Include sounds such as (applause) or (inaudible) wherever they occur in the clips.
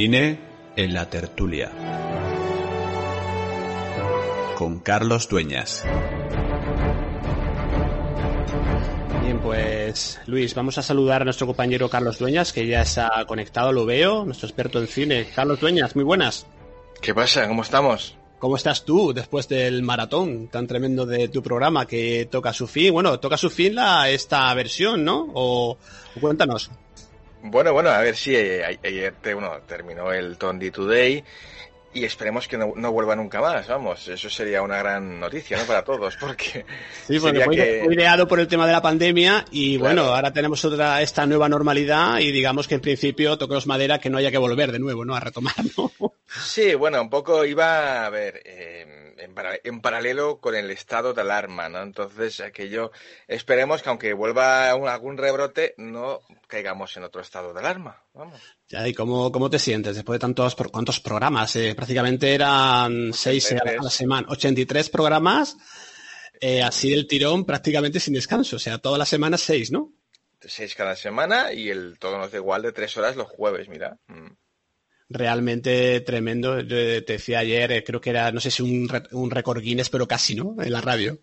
Cine en la tertulia. Con Carlos Dueñas. Bien, pues Luis, vamos a saludar a nuestro compañero Carlos Dueñas, que ya está conectado, lo veo, nuestro experto en cine. Carlos Dueñas, muy buenas. ¿Qué pasa? ¿Cómo estamos? ¿Cómo estás tú después del maratón tan tremendo de tu programa que toca su fin? Bueno, toca su fin la, esta versión, ¿no? O, cuéntanos. Bueno, bueno, a ver si eh, ayer bueno, terminó el Tondi Today y esperemos que no, no, vuelva nunca más, vamos, eso sería una gran noticia, ¿no? Para todos, porque... Sí, (laughs) porque fue, que... ideado por el tema de la pandemia y claro. bueno, ahora tenemos otra, esta nueva normalidad y digamos que en principio toquemos madera que no haya que volver de nuevo, ¿no? A retomar, ¿no? Sí, bueno, un poco iba, a ver, eh, en, para, en, paralelo con el estado de alarma, ¿no? Entonces, aquello, esperemos que aunque vuelva un, algún rebrote, no caigamos en otro estado de alarma, vamos. Ya, ¿y cómo, cómo te sientes después de tantos, cuántos programas? Eh, prácticamente eran 6 a la semana, 83 programas, eh, así del tirón prácticamente sin descanso, o sea, todas las semanas 6, ¿no? 6 cada semana y el todo nos da igual de 3 horas los jueves, mira. Mm realmente tremendo. Yo te decía ayer, eh, creo que era, no sé si un, un récord Guinness, pero casi, ¿no? En la radio.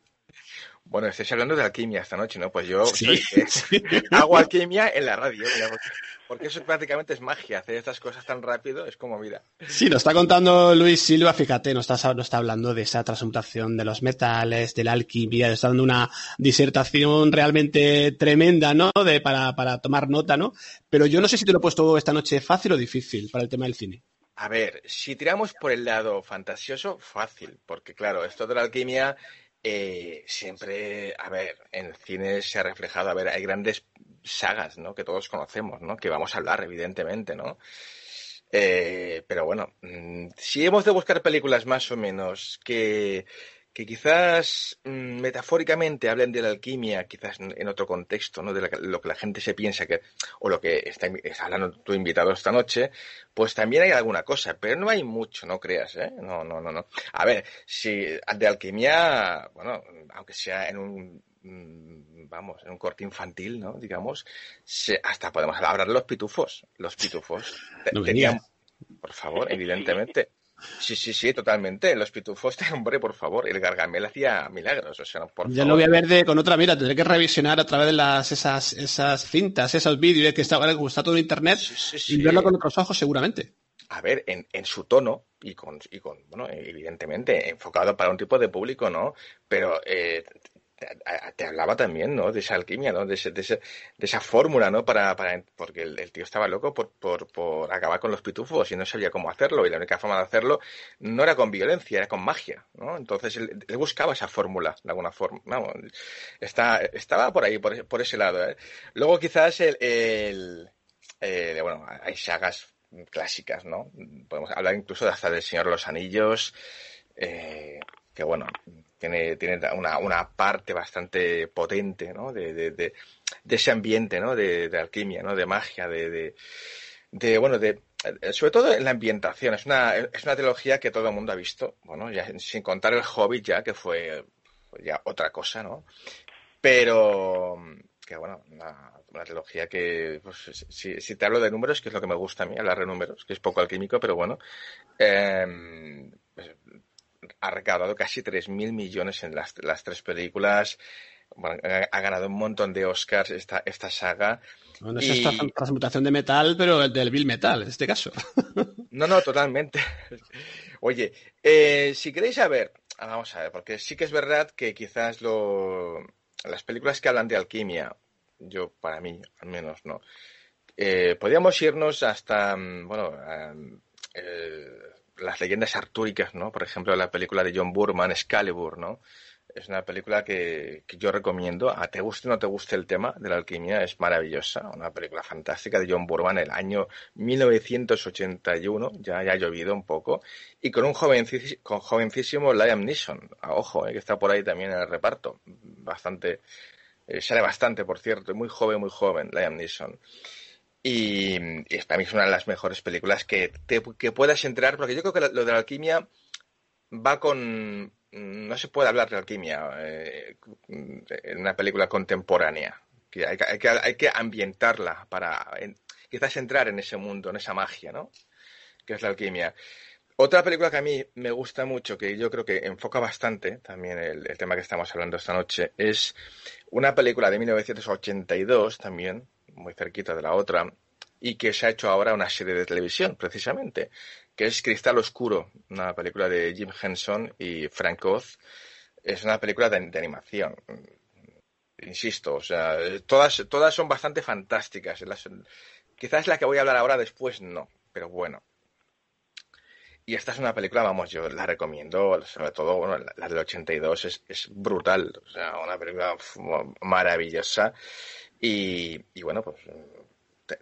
Bueno, estáis hablando de alquimia esta noche, ¿no? Pues yo ¿Sí? soy, eh, hago alquimia en la radio, mira, porque, porque, eso prácticamente es magia, hacer estas cosas tan rápido es como, mira. Sí, nos está contando Luis Silva, fíjate, nos está, nos está hablando de esa transmutación de los metales, de la alquimia, está dando una disertación realmente tremenda, ¿no? De, para, para tomar nota, ¿no? Pero yo no sé si te lo he puesto esta noche fácil o difícil para el tema del cine. A ver, si tiramos por el lado fantasioso, fácil, porque claro, esto de la alquimia eh, siempre, a ver, en el cine se ha reflejado, a ver, hay grandes sagas, ¿no? Que todos conocemos, ¿no? Que vamos a hablar, evidentemente, ¿no? Eh, pero bueno, mmm, si hemos de buscar películas más o menos que, que quizás mmm, metafóricamente hablen de la alquimia, quizás en otro contexto, ¿no? De la, lo que la gente se piensa que, o lo que está, está hablando tu invitado esta noche, pues también hay alguna cosa, pero no hay mucho, no creas, ¿eh? No, no, no, no. A ver, si de alquimia, bueno, aunque sea en un, mmm, vamos, en un corte infantil, ¿no? Digamos, se, hasta podemos hablar de los pitufos, los pitufos. No tenían, por favor, evidentemente. Sí, sí, sí, totalmente. Los pitufos, (laughs) hombre, por favor. El Gargamel hacía milagros, o sea, por Ya lo voy a ver de, con otra mira, tendré que revisionar a través de las, esas, esas cintas, esos vídeos que está, está todo en internet sí, sí, sí. y verlo con otros ojos seguramente. A ver, en, en su tono y con, y con, bueno, evidentemente enfocado para un tipo de público, ¿no? Pero eh, te, hablaba también, ¿no? De esa alquimia, ¿no? De, ese, de, ese, de esa fórmula, ¿no? Para, para, porque el, tío estaba loco por, acabar con los pitufos y no sabía cómo hacerlo. Y la única forma de hacerlo no era con violencia, era con magia, ¿no? Entonces él, buscaba esa fórmula de alguna forma. Está, estaba por ahí, por, por ese lado, ¿eh? Luego quizás el, el eh, bueno, hay sagas clásicas, ¿no? Podemos hablar incluso de hasta del Señor de los Anillos, eh, que bueno, tiene, tiene una, una parte bastante potente, ¿no? De, de, ese ambiente, ¿no? De, alquimia, ¿no? De magia, de, de, bueno, de, sobre todo en la ambientación. Es una, es una trilogía que todo el mundo ha visto, bueno, sin contar el Hobbit ya, que fue ya otra cosa, ¿no? Pero, que bueno, una, trilogía que, pues, si, te hablo de números, que es lo que me gusta a mí, hablar de números, que es poco alquímico, pero bueno, eh, pues, ha recaudado casi 3.000 millones en las, las tres películas. Bueno, ha ganado un montón de Oscars esta, esta saga. Bueno, y... es esta transmutación de metal, pero del Bill Metal, en este caso. (laughs) no, no, totalmente. (laughs) Oye, eh, si queréis saber, vamos a ver, porque sí que es verdad que quizás lo, las películas que hablan de alquimia, yo para mí al menos no, Eh, podríamos irnos hasta, mm, bueno, eh, las leyendas artúricas, ¿no? Por ejemplo, la película de John Burman, Excalibur, ¿no? Es una película que, yo recomiendo. A te guste o no te guste el tema de la alquimia, es maravillosa. Una película fantástica de John Burman el año 1981. Ya, ya ha llovido un poco. Y con un jovencísimo, con jovencísimo Liam Neeson. Ojo, eh, que está por ahí también en el reparto. Bastante, eh, sale bastante, por cierto. Muy joven, muy joven, Liam Neeson. Y, para mí es una de las mejores películas que, que puedas entrar, porque yo creo que lo de la alquimia va con... No se puede hablar de alquimia eh, en una película contemporánea. Que hay, que, hay que ambientarla para quizás entrar en ese mundo, en esa magia, ¿no? Que es la alquimia. Otra película que a mí me gusta mucho, que yo creo que enfoca bastante también el tema que estamos hablando esta noche, es una película de 1982 también, muy cerquita de la otra, y que se ha hecho ahora una serie de televisión, precisamente, que es Cristal Oscuro, una película de Jim Henson y Frank Oz. Es una película de, animación. Insisto, o sea, todas, todas son bastante fantásticas. quizás la que voy a hablar ahora después no, pero bueno. Y esta es una película, vamos, yo la recomiendo, sobre todo, bueno, la, del 82 es, es brutal, o sea, una película maravillosa. Y, bueno, pues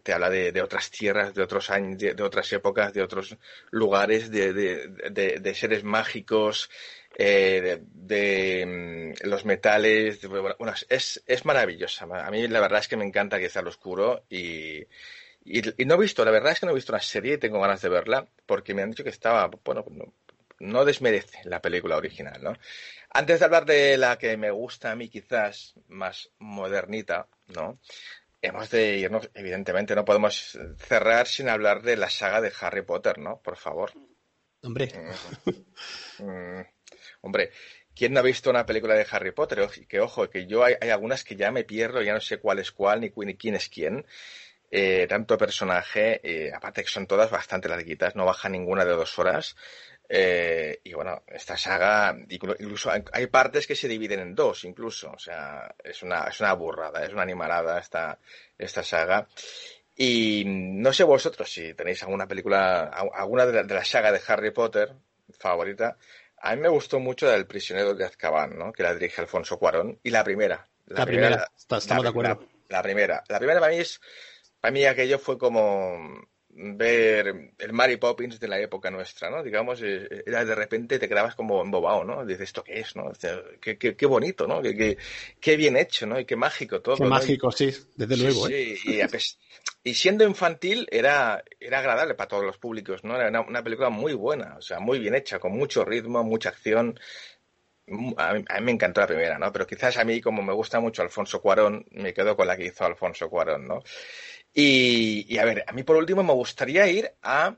te, habla de, otras tierras, de otros años, de, otras épocas, de otros lugares, de, seres mágicos, eh, de, mm, los metales. bueno, es, es maravillosa. A mí la verdad es que me encanta que sea lo oscuro y, y, no he visto, la verdad es que no he visto una serie y tengo ganas de verla porque me han dicho que estaba, bueno, no, desmerece la película original, ¿no? Antes de hablar de la que me gusta a mí quizás más modernita, ¿no? Hemos de irnos, evidentemente, no podemos cerrar sin hablar de la saga de Harry Potter, ¿no? Por favor. Hombre. Mm, mm. hombre, ¿quién no ha visto una película de Harry Potter? Que ojo, que yo hay, algunas que ya me pierdo, ya no sé cuál es cuál, ni, ni quién es quién. Eh, tanto personaje, eh, aparte que son todas bastante larguitas, no baja ninguna de dos horas. Eh, y bueno, esta saga, incluso hay partes que se dividen en dos, incluso. O sea, es una, es una burrada, es una animalada esta, esta saga. Y no sé vosotros si tenéis alguna película, alguna de la, saga de Harry Potter favorita. A mí me gustó mucho El prisionero de Azkaban, ¿no? Que la dirige Alfonso Cuarón. Y la primera. La, primera, estamos de acuerdo. La, primera. La primera para mí es, para mí aquello fue como ver el Mary Poppins de la época nuestra, ¿no? Digamos, eh, era de repente te quedabas como embobado, ¿no? Dices, ¿esto qué es, no? qué, qué, qué, bonito, ¿no? Qué, qué, bien hecho, ¿no? Y qué mágico todo. Qué mágico, sí, desde luego, ¿eh? Sí, y, y, siendo infantil era, era agradable para todos los públicos, ¿no? Era una, película muy buena, o sea, muy bien hecha, con mucho ritmo, mucha acción. A mí, a mí, me encantó la primera, ¿no? Pero quizás a mí, como me gusta mucho Alfonso Cuarón, me quedo con la que hizo Alfonso Cuarón, ¿no? Y, a ver, a mí por último me gustaría ir a.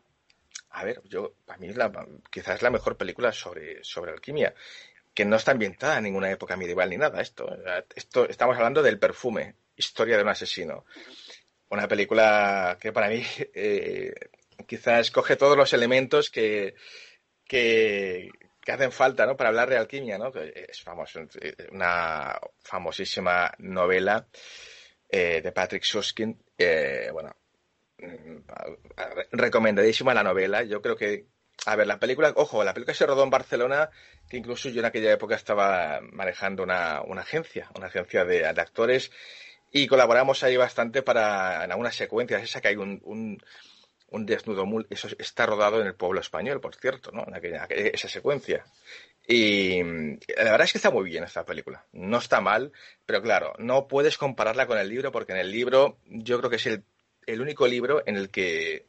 A ver, yo, para mí es la, quizás la mejor película sobre, sobre alquimia, que no está ambientada en ninguna época medieval ni nada. Esto, esto estamos hablando del perfume, historia de un asesino. Una película que para mí (laughs) eh, quizás coge todos los elementos que, que, que hacen falta ¿no? para hablar de alquimia. ¿no? Es famoso, una famosísima novela eh, de Patrick Susskind. Eh, bueno, mm, recomendadísima la novela. Yo creo que, a ver, la película, ojo, la película se rodó en Barcelona, que incluso yo en aquella época estaba manejando una, una agencia, una agencia de, actores, y colaboramos ahí bastante para, en algunas secuencias, esa que hay un, un, un desnudo, eso está rodado en el pueblo español, por cierto, ¿no? En aquella, esa secuencia. Y la verdad es que está muy bien esta película. No está mal, pero claro, no puedes compararla con el libro porque en el libro yo creo que es el, el único libro en el que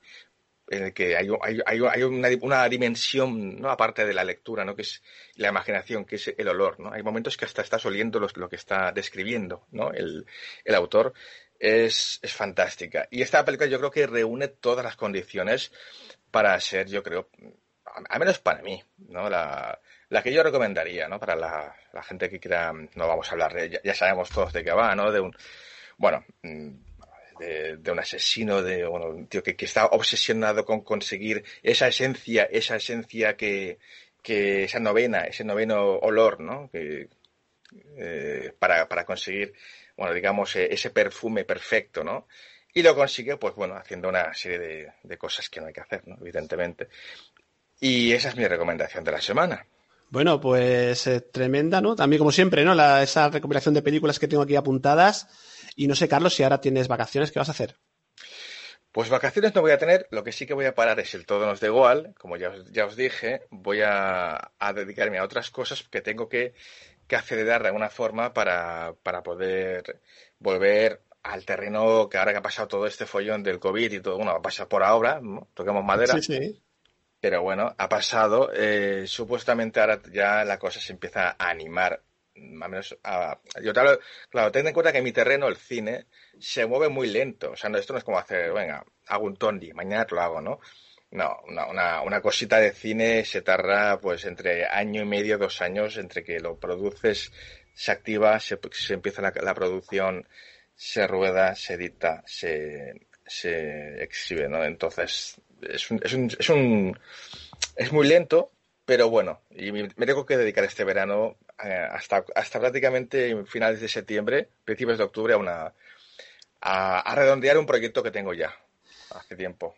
en el que hay, hay, hay una, una, dimensión, ¿no? Aparte de la lectura, ¿no? Que es la imaginación, que es el olor, ¿no? Hay momentos que hasta estás oliendo lo que está describiendo, ¿no? El, el autor. Es, es fantástica. Y esta película yo creo que reúne todas las condiciones para ser, yo creo, al menos para mí, ¿no? La, la que yo recomendaría, ¿no? Para la, gente que quiera, no vamos a hablar de, ya, sabemos todos de qué va, ¿no? De un, bueno, mm, de, un asesino, de bueno, un tío que, que, está obsesionado con conseguir esa esencia, esa esencia que, que esa novena, ese noveno olor, ¿no? Que, eh, para, para conseguir, bueno, digamos, eh, ese perfume perfecto, ¿no? Y lo consigue, pues bueno, haciendo una serie de, de cosas que no hay que hacer, ¿no? Evidentemente. Y esa es mi recomendación de la semana. Bueno, pues eh, tremenda, ¿no? También como siempre, ¿no? La, esa recopilación de películas que tengo aquí apuntadas. Y no sé, Carlos, si ahora tienes vacaciones, ¿qué vas a hacer? Pues vacaciones no voy a tener, lo que sí que voy a parar es el todo nos da igual, como ya os, ya os dije, voy a, a, dedicarme a otras cosas que tengo que, que acelerar de alguna forma para, para poder volver al terreno que ahora que ha pasado todo este follón del COVID y todo, bueno, va a pasar por ahora, ¿no? toquemos madera. Sí, sí. Pero bueno, ha pasado. Eh, supuestamente ahora ya la cosa se empieza a animar. Más menos a, yo te hablo, claro, ten en cuenta que mi terreno, el cine, se mueve muy lento. O sea, no, esto no es como hacer, venga, hago un tondi, mañana te lo hago, ¿no? No, una, una, cosita de cine se tarda pues entre año y medio, dos años, entre que lo produces, se activa, se, se empieza la, la, producción, se rueda, se edita, se, se exhibe, ¿no? Entonces, es un, es un, es un, es muy lento, pero bueno, y me tengo que dedicar este verano eh, hasta, hasta prácticamente finales de septiembre, principios de octubre, a una, a, a redondear un proyecto que tengo ya hace tiempo.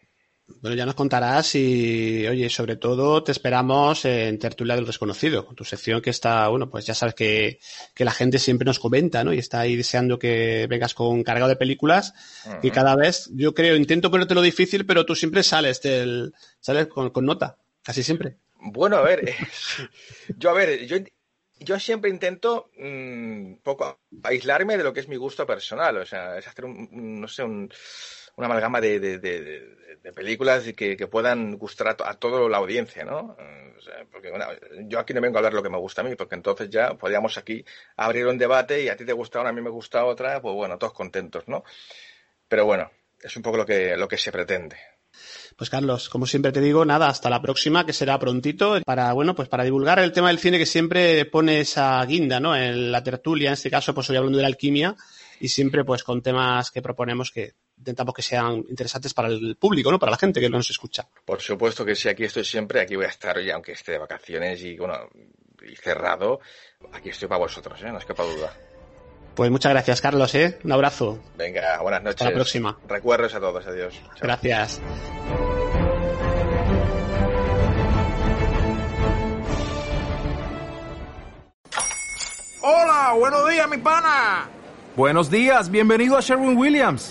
Bueno, ya nos contarás y, oye, sobre todo te esperamos en Tertulia del Desconocido, tu sección que está, bueno, pues ya sabes que, que la gente siempre nos comenta, ¿no? Y está ahí deseando que vengas con cargado de películas uh -huh. y cada vez, yo creo, intento ponerte lo difícil, pero tú siempre sales del, sales con, con nota, casi siempre. Bueno, a ver, (laughs) yo, a ver, yo, yo siempre intento un mmm, poco aislarme de lo que es mi gusto personal, o sea, es hacer un no sé, un una amalgama de, películas y que, puedan gustar a, to, a, toda la audiencia, ¿no? Porque bueno, yo aquí no vengo a hablar lo que me gusta a mí, porque entonces ya podríamos aquí abrir un debate y a ti te gusta una, a mí me gusta otra, pues bueno, todos contentos, ¿no? Pero bueno, es un poco lo que, lo que se pretende. Pues Carlos, como siempre te digo, nada, hasta la próxima, que será prontito, para, bueno, pues para divulgar el tema del cine que siempre pone esa guinda, ¿no? En la tertulia, en este caso, pues hoy hablando de la alquimia, y siempre pues con temas que proponemos que intentamos que sean interesantes para el público, ¿no? Para la gente que nos escucha. Por supuesto que sí, aquí estoy siempre, aquí voy a estar hoy, aunque esté de vacaciones y bueno, y cerrado, aquí estoy para vosotros, ¿eh? No es que para duda. Pues muchas gracias, Carlos, ¿eh? Un abrazo. Venga, buenas noches. Hasta la próxima. Recuerdos a todos, adiós. Chao. Gracias. Hola, buenos días, mi pana. Buenos días, bienvenido a Sherwin Williams.